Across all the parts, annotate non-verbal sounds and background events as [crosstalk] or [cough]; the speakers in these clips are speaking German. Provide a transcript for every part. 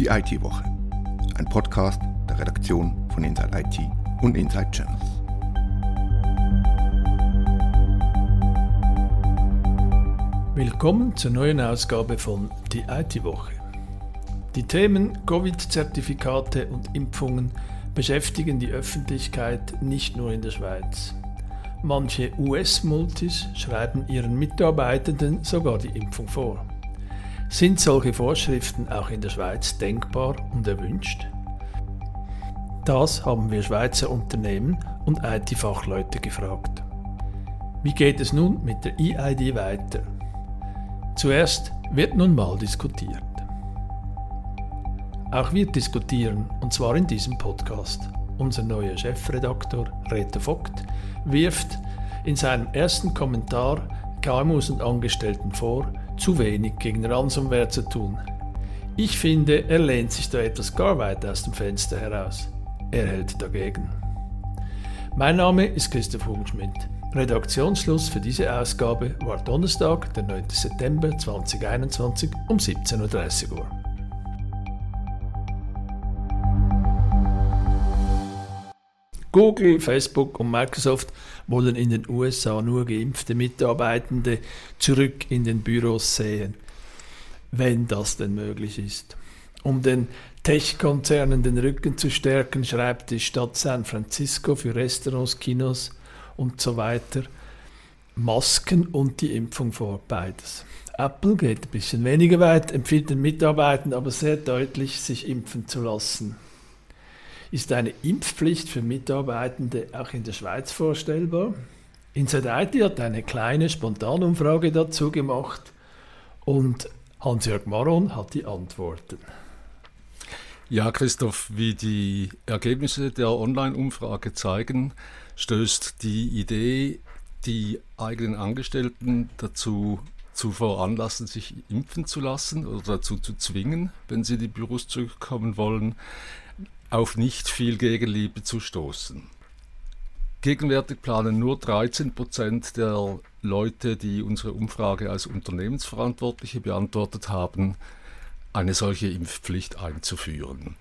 Die IT-Woche. Ein Podcast der Redaktion von Inside IT und Inside Channels. Willkommen zur neuen Ausgabe von Die IT-Woche. Die Themen Covid-Zertifikate und Impfungen beschäftigen die Öffentlichkeit nicht nur in der Schweiz. Manche US-Multis schreiben ihren Mitarbeitenden sogar die Impfung vor. Sind solche Vorschriften auch in der Schweiz denkbar und erwünscht? Das haben wir Schweizer Unternehmen und IT-Fachleute gefragt. Wie geht es nun mit der EID weiter? Zuerst wird nun mal diskutiert. Auch wir diskutieren, und zwar in diesem Podcast. Unser neuer Chefredaktor Reto Vogt wirft in seinem ersten Kommentar KMUs und Angestellten vor, zu wenig gegen Ransomware zu tun. Ich finde, er lehnt sich da etwas gar weit aus dem Fenster heraus. Er hält dagegen. Mein Name ist Christoph Hungschmidt. Redaktionsschluss für diese Ausgabe war Donnerstag, der 9. September 2021 um 17.30 Uhr. Google, Facebook und Microsoft wollen in den USA nur geimpfte Mitarbeitende zurück in den Büros sehen, wenn das denn möglich ist. Um den Tech-Konzernen den Rücken zu stärken, schreibt die Stadt San Francisco für Restaurants, Kinos und so weiter Masken und die Impfung vor, beides. Apple geht ein bisschen weniger weit, empfiehlt den Mitarbeitern aber sehr deutlich, sich impfen zu lassen. Ist eine Impfpflicht für Mitarbeitende auch in der Schweiz vorstellbar? Inside IT hat eine kleine Spontanumfrage dazu gemacht und Hans-Jörg Maron hat die Antworten. Ja, Christoph, wie die Ergebnisse der Online-Umfrage zeigen, stößt die Idee, die eigenen Angestellten dazu zu veranlassen, sich impfen zu lassen oder dazu zu zwingen, wenn sie in die Büros zurückkommen wollen, auf nicht viel Gegenliebe zu stoßen. Gegenwärtig planen nur 13 Prozent der Leute, die unsere Umfrage als Unternehmensverantwortliche beantwortet haben, eine solche Impfpflicht einzuführen.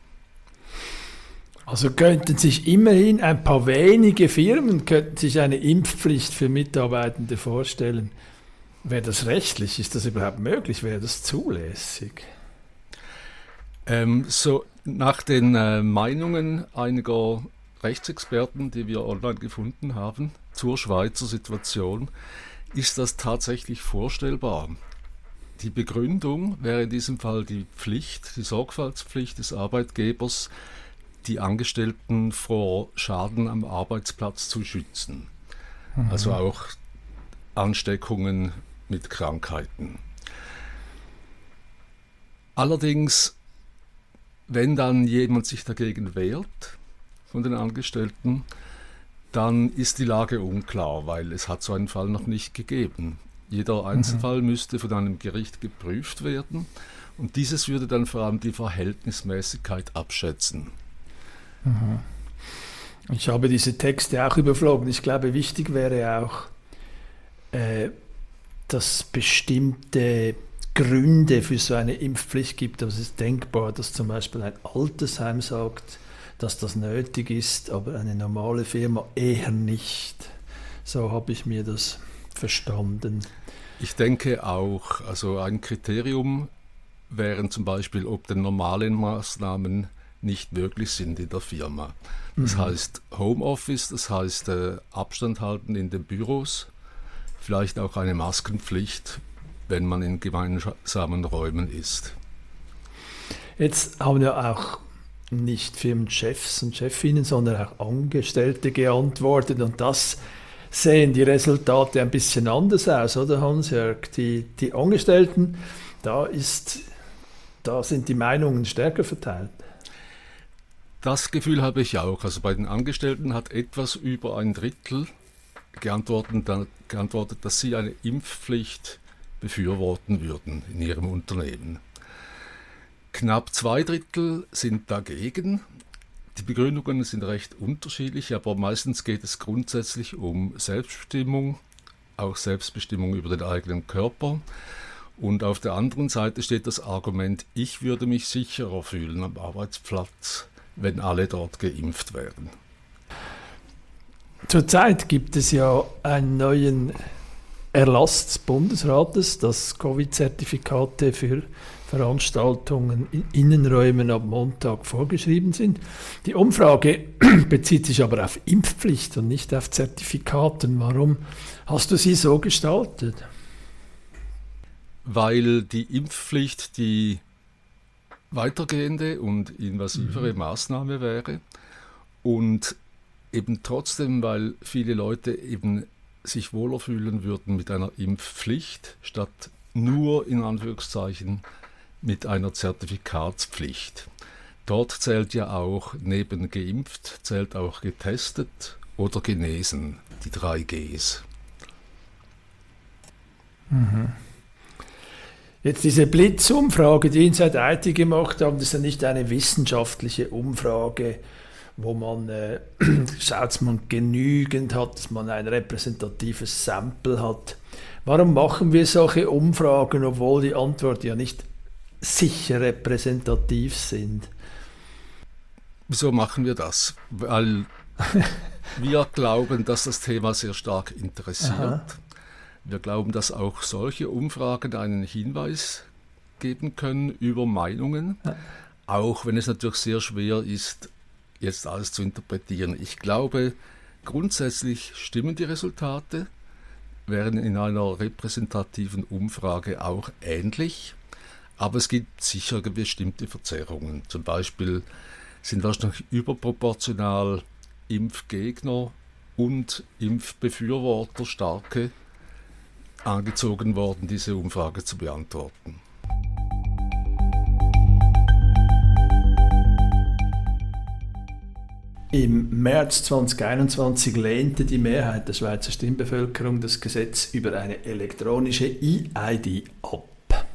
Also könnten sich immerhin ein paar wenige Firmen könnten sich eine Impfpflicht für Mitarbeitende vorstellen. Wäre das rechtlich? Ist das überhaupt möglich? Wäre das zulässig? Ähm, so nach den äh, Meinungen einiger Rechtsexperten, die wir online gefunden haben, zur Schweizer Situation, ist das tatsächlich vorstellbar. Die Begründung wäre in diesem Fall die Pflicht, die Sorgfaltspflicht des Arbeitgebers, die Angestellten vor Schaden am Arbeitsplatz zu schützen. Mhm. Also auch Ansteckungen mit Krankheiten. Allerdings wenn dann jemand sich dagegen wehrt von den Angestellten, dann ist die Lage unklar, weil es hat so einen Fall noch nicht gegeben. Jeder Einzelfall mhm. müsste von einem Gericht geprüft werden und dieses würde dann vor allem die Verhältnismäßigkeit abschätzen. Mhm. Ich habe diese Texte auch überflogen. Ich glaube, wichtig wäre auch, äh, dass bestimmte Gründe für so eine Impfpflicht gibt. Aber es ist denkbar, dass zum Beispiel ein Altersheim sagt, dass das nötig ist, aber eine normale Firma eher nicht. So habe ich mir das verstanden. Ich denke auch, also ein Kriterium wären zum Beispiel, ob denn normale Maßnahmen nicht möglich sind in der Firma. Das mhm. heißt Homeoffice, das heißt äh, Abstand halten in den Büros, vielleicht auch eine Maskenpflicht wenn man in gemeinsamen Räumen ist. Jetzt haben ja auch nicht Firmenchefs und Chefinnen, sondern auch Angestellte geantwortet und das sehen die Resultate ein bisschen anders aus, oder Hans-Jörg? Die, die Angestellten, da, ist, da sind die Meinungen stärker verteilt. Das Gefühl habe ich auch. Also bei den Angestellten hat etwas über ein Drittel geantwortet, geantwortet dass sie eine Impfpflicht befürworten würden in ihrem Unternehmen. Knapp zwei Drittel sind dagegen. Die Begründungen sind recht unterschiedlich, aber meistens geht es grundsätzlich um Selbstbestimmung, auch Selbstbestimmung über den eigenen Körper Und auf der anderen Seite steht das Argument, ich würde mich sicherer fühlen am Arbeitsplatz, wenn alle dort geimpft wären. Zurzeit gibt es ja einen neuen Erlass des Bundesrates, dass Covid-Zertifikate für Veranstaltungen in Innenräumen ab Montag vorgeschrieben sind. Die Umfrage [clears throat] bezieht sich aber auf Impfpflicht und nicht auf Zertifikaten. Warum hast du sie so gestaltet? Weil die Impfpflicht die weitergehende und invasivere mhm. Maßnahme wäre und eben trotzdem, weil viele Leute eben sich wohler fühlen würden mit einer Impfpflicht statt nur in Anführungszeichen mit einer Zertifikatspflicht. Dort zählt ja auch neben geimpft, zählt auch getestet oder genesen, die drei Gs. Mhm. Jetzt diese Blitzumfrage, die Inside IT gemacht haben, das ist ja nicht eine wissenschaftliche Umfrage, wo man äh, [clears throat] schaut, dass man genügend hat, dass man ein repräsentatives Sample hat. Warum machen wir solche Umfragen, obwohl die Antwort ja nicht sicher repräsentativ sind? Wieso machen wir das? Weil [laughs] wir glauben, dass das Thema sehr stark interessiert. Aha. Wir glauben, dass auch solche Umfragen einen Hinweis geben können über Meinungen, ja. auch wenn es natürlich sehr schwer ist, jetzt alles zu interpretieren. Ich glaube, grundsätzlich stimmen die Resultate, wären in einer repräsentativen Umfrage auch ähnlich, aber es gibt sicher bestimmte Verzerrungen. Zum Beispiel sind wahrscheinlich überproportional Impfgegner und Impfbefürworter starke angezogen worden, diese Umfrage zu beantworten. Im März 2021 lehnte die Mehrheit der Schweizer Stimmbevölkerung das Gesetz über eine elektronische E-ID ab.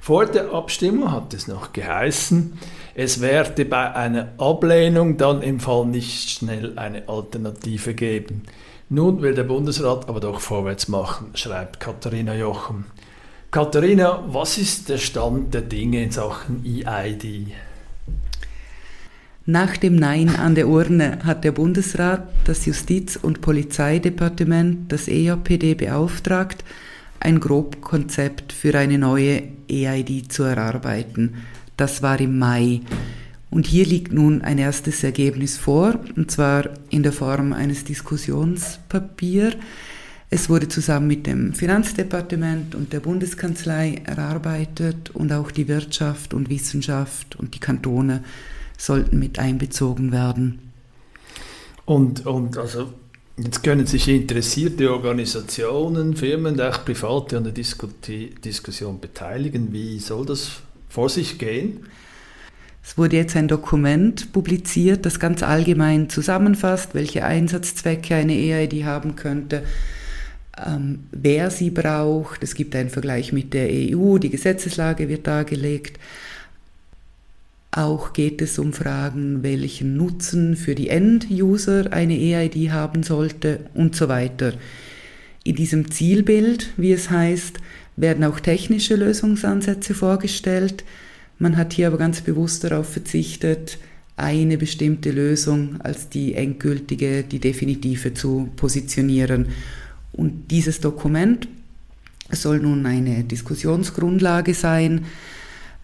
Vor der Abstimmung hat es noch geheißen, es werde bei einer Ablehnung dann im Fall nicht schnell eine Alternative geben. Nun will der Bundesrat aber doch vorwärts machen, schreibt Katharina Jochen. Katharina, was ist der Stand der Dinge in Sachen EID? Nach dem Nein an der Urne hat der Bundesrat das Justiz- und Polizeidepartement, das EJPD, beauftragt, ein Grobkonzept für eine neue EID zu erarbeiten. Das war im Mai. Und hier liegt nun ein erstes Ergebnis vor, und zwar in der Form eines Diskussionspapiers. Es wurde zusammen mit dem Finanzdepartement und der Bundeskanzlei erarbeitet und auch die Wirtschaft und Wissenschaft und die Kantone sollten mit einbezogen werden. Und, und also jetzt können sich interessierte Organisationen, Firmen, auch Private an der Disku Diskussion beteiligen. Wie soll das vor sich gehen? Es wurde jetzt ein Dokument publiziert, das ganz allgemein zusammenfasst, welche Einsatzzwecke eine EID haben könnte, ähm, wer sie braucht. Es gibt einen Vergleich mit der EU, die Gesetzeslage wird dargelegt. Auch geht es um Fragen, welchen Nutzen für die End-User eine EID haben sollte und so weiter. In diesem Zielbild, wie es heißt, werden auch technische Lösungsansätze vorgestellt, man hat hier aber ganz bewusst darauf verzichtet, eine bestimmte Lösung als die endgültige, die definitive zu positionieren. Und dieses Dokument soll nun eine Diskussionsgrundlage sein,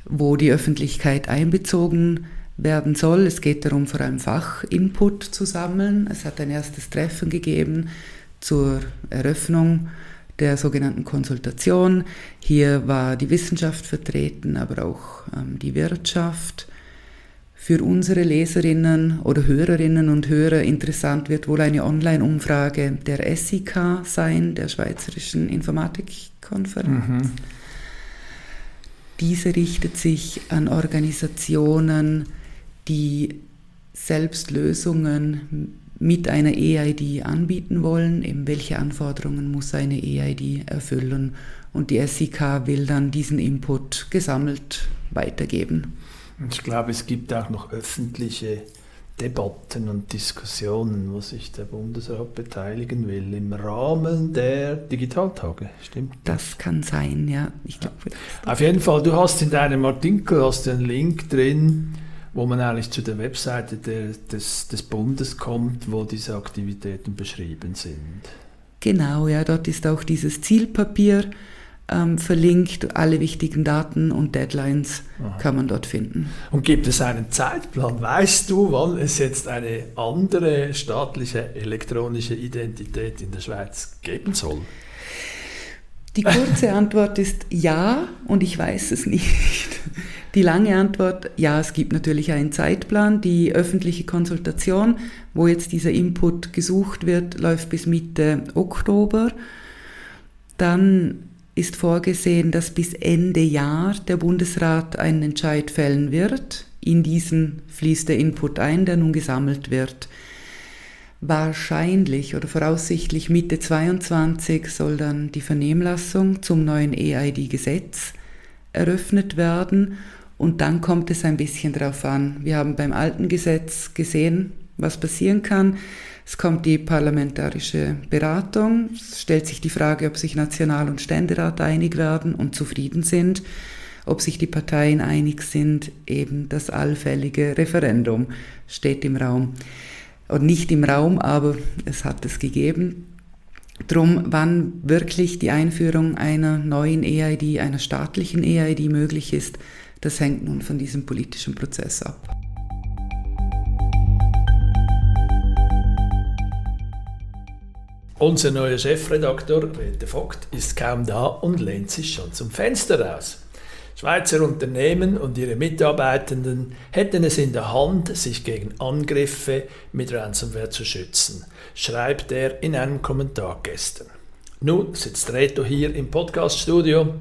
wo die Öffentlichkeit einbezogen werden soll. Es geht darum, vor allem Fachinput zu sammeln. Es hat ein erstes Treffen gegeben zur Eröffnung der sogenannten Konsultation. Hier war die Wissenschaft vertreten, aber auch ähm, die Wirtschaft. Für unsere Leserinnen oder Hörerinnen und Hörer interessant wird wohl eine Online-Umfrage der SIK sein, der Schweizerischen Informatikkonferenz. Mhm. Diese richtet sich an Organisationen, die selbst Lösungen mit einer EID anbieten wollen, eben welche Anforderungen muss eine EID erfüllen und die SIK will dann diesen Input gesammelt weitergeben. Ich glaube, es gibt auch noch öffentliche Debatten und Diskussionen, wo sich der Bundesrat beteiligen will, im Rahmen der Digitaltage, stimmt? Das kann sein, ja. Ich glaube, Auf jeden Fall, du hast in deinem Artikel hast einen Link drin, wo man eigentlich zu der Webseite der, des, des Bundes kommt, wo diese Aktivitäten beschrieben sind. Genau, ja, dort ist auch dieses Zielpapier ähm, verlinkt. Alle wichtigen Daten und Deadlines Aha. kann man dort finden. Und gibt es einen Zeitplan? Weißt du, wann es jetzt eine andere staatliche elektronische Identität in der Schweiz geben soll? Die kurze [laughs] Antwort ist ja und ich weiß es nicht. Die lange Antwort, ja, es gibt natürlich einen Zeitplan. Die öffentliche Konsultation, wo jetzt dieser Input gesucht wird, läuft bis Mitte Oktober. Dann ist vorgesehen, dass bis Ende Jahr der Bundesrat einen Entscheid fällen wird. In diesen fließt der Input ein, der nun gesammelt wird. Wahrscheinlich oder voraussichtlich Mitte 22 soll dann die Vernehmlassung zum neuen EID-Gesetz eröffnet werden und dann kommt es ein bisschen darauf an. Wir haben beim alten Gesetz gesehen, was passieren kann. Es kommt die parlamentarische Beratung. Es stellt sich die Frage, ob sich National- und Ständerat einig werden und zufrieden sind, ob sich die Parteien einig sind. Eben das allfällige Referendum steht im Raum. Und nicht im Raum, aber es hat es gegeben. Drum, wann wirklich die Einführung einer neuen EID, einer staatlichen EID möglich ist, das hängt nun von diesem politischen Prozess ab. Unser neuer Chefredakteur, Rete Vogt, ist kaum da und lehnt sich schon zum Fenster raus. Schweizer Unternehmen und ihre Mitarbeitenden hätten es in der Hand, sich gegen Angriffe mit Ransomware zu schützen, schreibt er in einem Kommentar gestern. Nun sitzt Reto hier im Podcaststudio.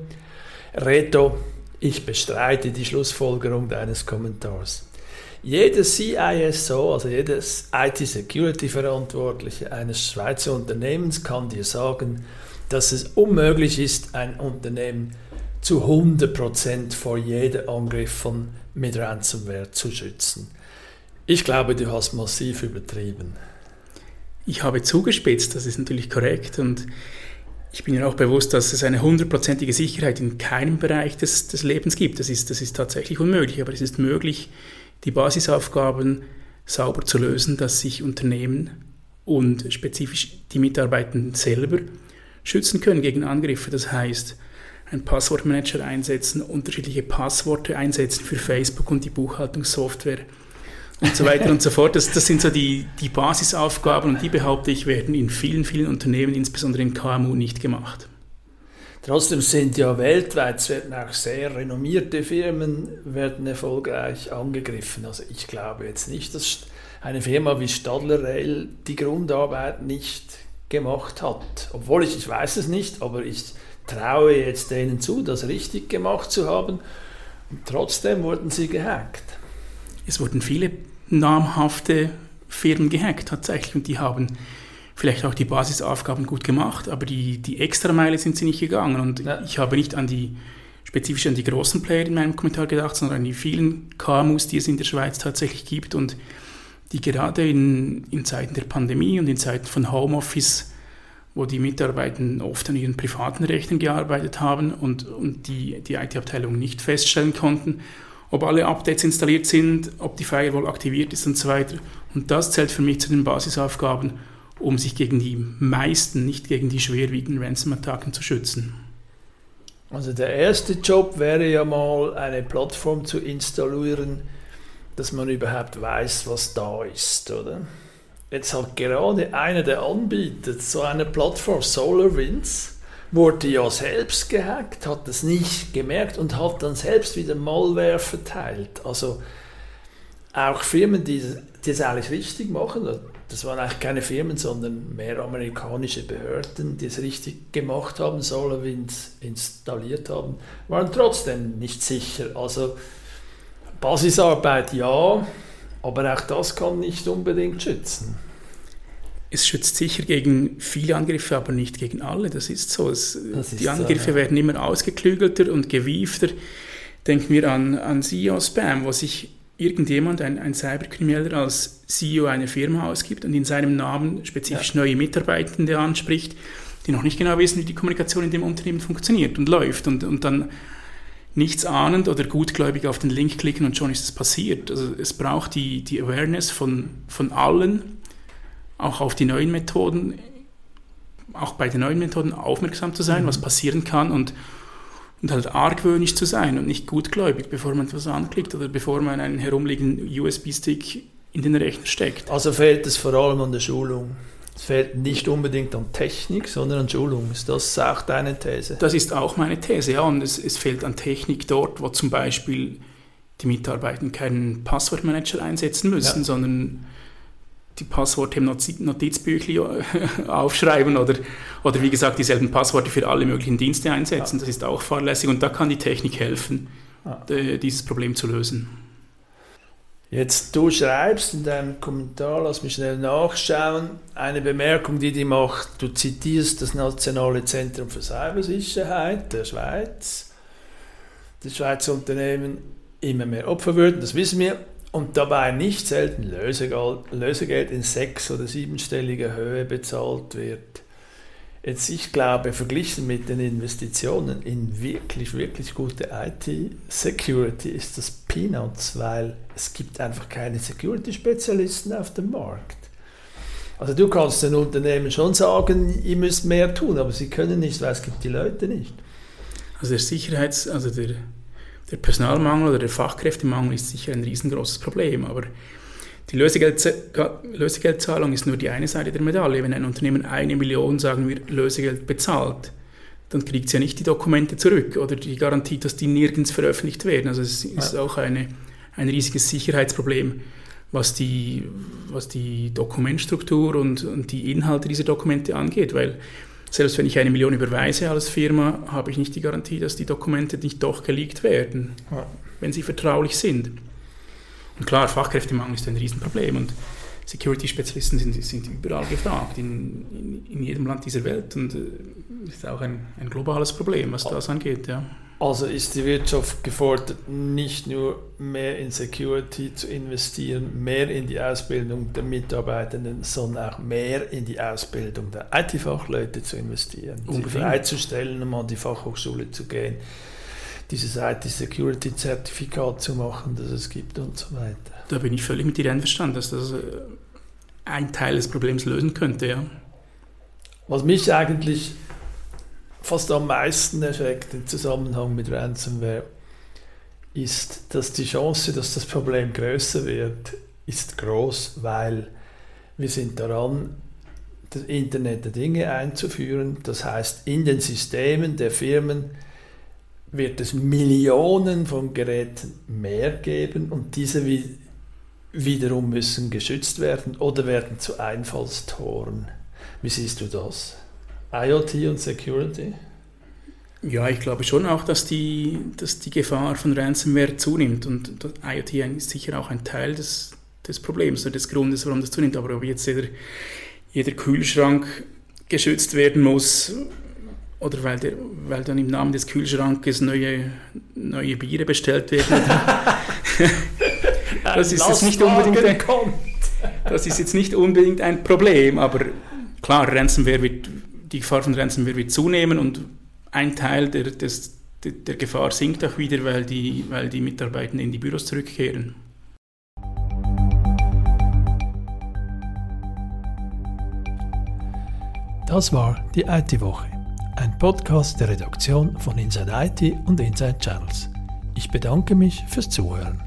Reto, ich bestreite die Schlussfolgerung deines Kommentars. Jeder CISO, also jedes IT-Security-Verantwortliche eines Schweizer Unternehmens kann dir sagen, dass es unmöglich ist, ein Unternehmen zu 100% vor jedem Angriff von mit Ransomware zu schützen. Ich glaube, du hast massiv übertrieben. Ich habe zugespitzt, das ist natürlich korrekt und ich bin mir auch bewusst, dass es eine hundertprozentige Sicherheit in keinem Bereich des, des Lebens gibt. Das ist, das ist tatsächlich unmöglich, aber es ist möglich, die Basisaufgaben sauber zu lösen, dass sich Unternehmen und spezifisch die Mitarbeitenden selber schützen können gegen Angriffe. Das heißt, ein Passwortmanager einsetzen, unterschiedliche Passworte einsetzen für Facebook und die Buchhaltungssoftware und so weiter und so fort. Das, das sind so die, die Basisaufgaben und die behaupte ich, werden in vielen, vielen Unternehmen, insbesondere in KMU, nicht gemacht. Trotzdem sind ja weltweit werden auch sehr renommierte Firmen werden erfolgreich angegriffen. Also ich glaube jetzt nicht, dass eine Firma wie Stadler Rail die Grundarbeit nicht gemacht hat. Obwohl ich, ich weiß es nicht, aber ich traue jetzt denen zu, das richtig gemacht zu haben. Und trotzdem wurden sie gehackt. Es wurden viele namhafte Firmen gehackt tatsächlich und die haben vielleicht auch die Basisaufgaben gut gemacht, aber die, die Extrameile sind sie nicht gegangen. Und ja. ich habe nicht an die spezifisch an die großen Player in meinem Kommentar gedacht, sondern an die vielen KMUs, die es in der Schweiz tatsächlich gibt und die gerade in, in Zeiten der Pandemie und in Zeiten von Homeoffice, wo die Mitarbeiter oft an ihren privaten Rechnern gearbeitet haben und, und die, die IT-Abteilung nicht feststellen konnten, ob alle Updates installiert sind, ob die Firewall aktiviert ist und so weiter. Und das zählt für mich zu den Basisaufgaben um sich gegen die meisten, nicht gegen die schwerwiegenden Ransom-Attacken zu schützen. Also der erste Job wäre ja mal eine Plattform zu installieren, dass man überhaupt weiß, was da ist, oder? Jetzt hat gerade einer der Anbieter so eine Plattform, SolarWinds, wurde ja selbst gehackt, hat das nicht gemerkt und hat dann selbst wieder Malware verteilt. Also auch Firmen, die, die das eigentlich richtig machen, das waren eigentlich keine Firmen, sondern mehr amerikanische Behörden, die es richtig gemacht haben, SolarWinds installiert haben, waren trotzdem nicht sicher. Also Basisarbeit ja, aber auch das kann nicht unbedingt schützen. Es schützt sicher gegen viele Angriffe, aber nicht gegen alle. Das ist so. Es, das ist die Angriffe so, ja. werden immer ausgeklügelter und gewiefter. Denken wir an, an SEO-Spam, wo sich irgendjemand, ein, ein Cyberkrimineller, als CEO einer Firma ausgibt und in seinem Namen spezifisch ja. neue Mitarbeitende anspricht, die noch nicht genau wissen, wie die Kommunikation in dem Unternehmen funktioniert und läuft und, und dann nichts ahnend oder gutgläubig auf den Link klicken und schon ist es passiert. Also es braucht die, die Awareness von, von allen, auch auf die neuen Methoden, auch bei den neuen Methoden aufmerksam zu sein, mhm. was passieren kann und, und halt argwöhnisch zu sein und nicht gutgläubig, bevor man etwas anklickt oder bevor man einen herumliegenden USB-Stick in den Rechner steckt. Also fehlt es vor allem an der Schulung. Es fehlt nicht unbedingt an Technik, sondern an Schulung. Ist das auch deine These? Das ist auch meine These, ja. Und es, es fehlt an Technik dort, wo zum Beispiel die Mitarbeiter keinen Passwortmanager einsetzen müssen, ja. sondern die Passworte im Notizbüchli [laughs] aufschreiben oder, oder wie gesagt dieselben Passworte für alle möglichen Dienste einsetzen. Das ist auch fahrlässig und da kann die Technik helfen, ja. dieses Problem zu lösen. Jetzt du schreibst in deinem Kommentar, lass mich schnell nachschauen, eine Bemerkung, die die macht. Du zitierst das Nationale Zentrum für Cybersicherheit der Schweiz. Die Schweizer Unternehmen immer mehr Opfer würden, das wissen wir, und dabei nicht selten Lösegeld, Lösegeld in sechs- oder siebenstelliger Höhe bezahlt wird. Jetzt, ich glaube, verglichen mit den Investitionen in wirklich, wirklich gute IT-Security ist das Peanuts, weil es gibt einfach keine Security-Spezialisten auf dem Markt. Also du kannst den Unternehmen schon sagen, ihr müsst mehr tun, aber sie können nicht, weil es gibt die Leute nicht. Also der Sicherheits-, also der, der Personalmangel oder der Fachkräftemangel ist sicher ein riesengroßes Problem, aber die Lösegeldzahlung ist nur die eine Seite der Medaille. Wenn ein Unternehmen eine Million, sagen wir, Lösegeld bezahlt, dann kriegt es ja nicht die Dokumente zurück oder die Garantie, dass die nirgends veröffentlicht werden. Also es ist ja. auch eine, ein riesiges Sicherheitsproblem, was die, was die Dokumentstruktur und, und die Inhalte dieser Dokumente angeht, weil selbst wenn ich eine Million überweise als Firma, habe ich nicht die Garantie, dass die Dokumente nicht doch geleakt werden, ja. wenn sie vertraulich sind. Und klar, Fachkräftemangel ist ein Riesenproblem und Security-Spezialisten sind, sind überall gefragt, in, in, in, jedem Land dieser Welt und äh, ist auch ein, ein globales Problem, was das angeht. Ja. Also ist die Wirtschaft gefordert, nicht nur mehr in Security zu investieren, mehr in die Ausbildung der Mitarbeitenden, sondern auch mehr in die Ausbildung der IT-Fachleute zu investieren, Unbedingt. sie freizustellen, um an die Fachhochschule zu gehen dieses IT-Security-Zertifikat zu machen, das es gibt und so weiter. Da bin ich völlig mit dir einverstanden, dass das äh, ein Teil des Problems lösen könnte, ja. Was mich eigentlich fast am meisten erschreckt im Zusammenhang mit Ransomware, ist, dass die Chance, dass das Problem größer wird, ist groß, weil wir sind daran, das Internet der Dinge einzuführen. Das heißt, in den Systemen der Firmen wird es Millionen von Geräten mehr geben und diese wiederum müssen geschützt werden oder werden zu Einfallstoren. Wie siehst du das? IoT und Security? Ja, ich glaube schon auch, dass die, dass die Gefahr von Ransomware zunimmt und IoT ist sicher auch ein Teil des, des Problems oder des Grundes, warum das zunimmt. Aber ob jetzt jeder, jeder Kühlschrank geschützt werden muss, oder weil, der, weil dann im Namen des Kühlschrankes neue, neue Biere bestellt werden. [laughs] das ist jetzt nicht unbedingt ein, das ist jetzt nicht unbedingt ein Problem, aber klar, Ransomware wird, die Gefahr von Ransomware wird zunehmen und ein Teil der, des, der Gefahr sinkt auch wieder, weil die, weil die Mitarbeiter in die Büros zurückkehren. Das war die IT-Woche ein Podcast der Redaktion von Inside IT und Inside Channels. Ich bedanke mich fürs Zuhören.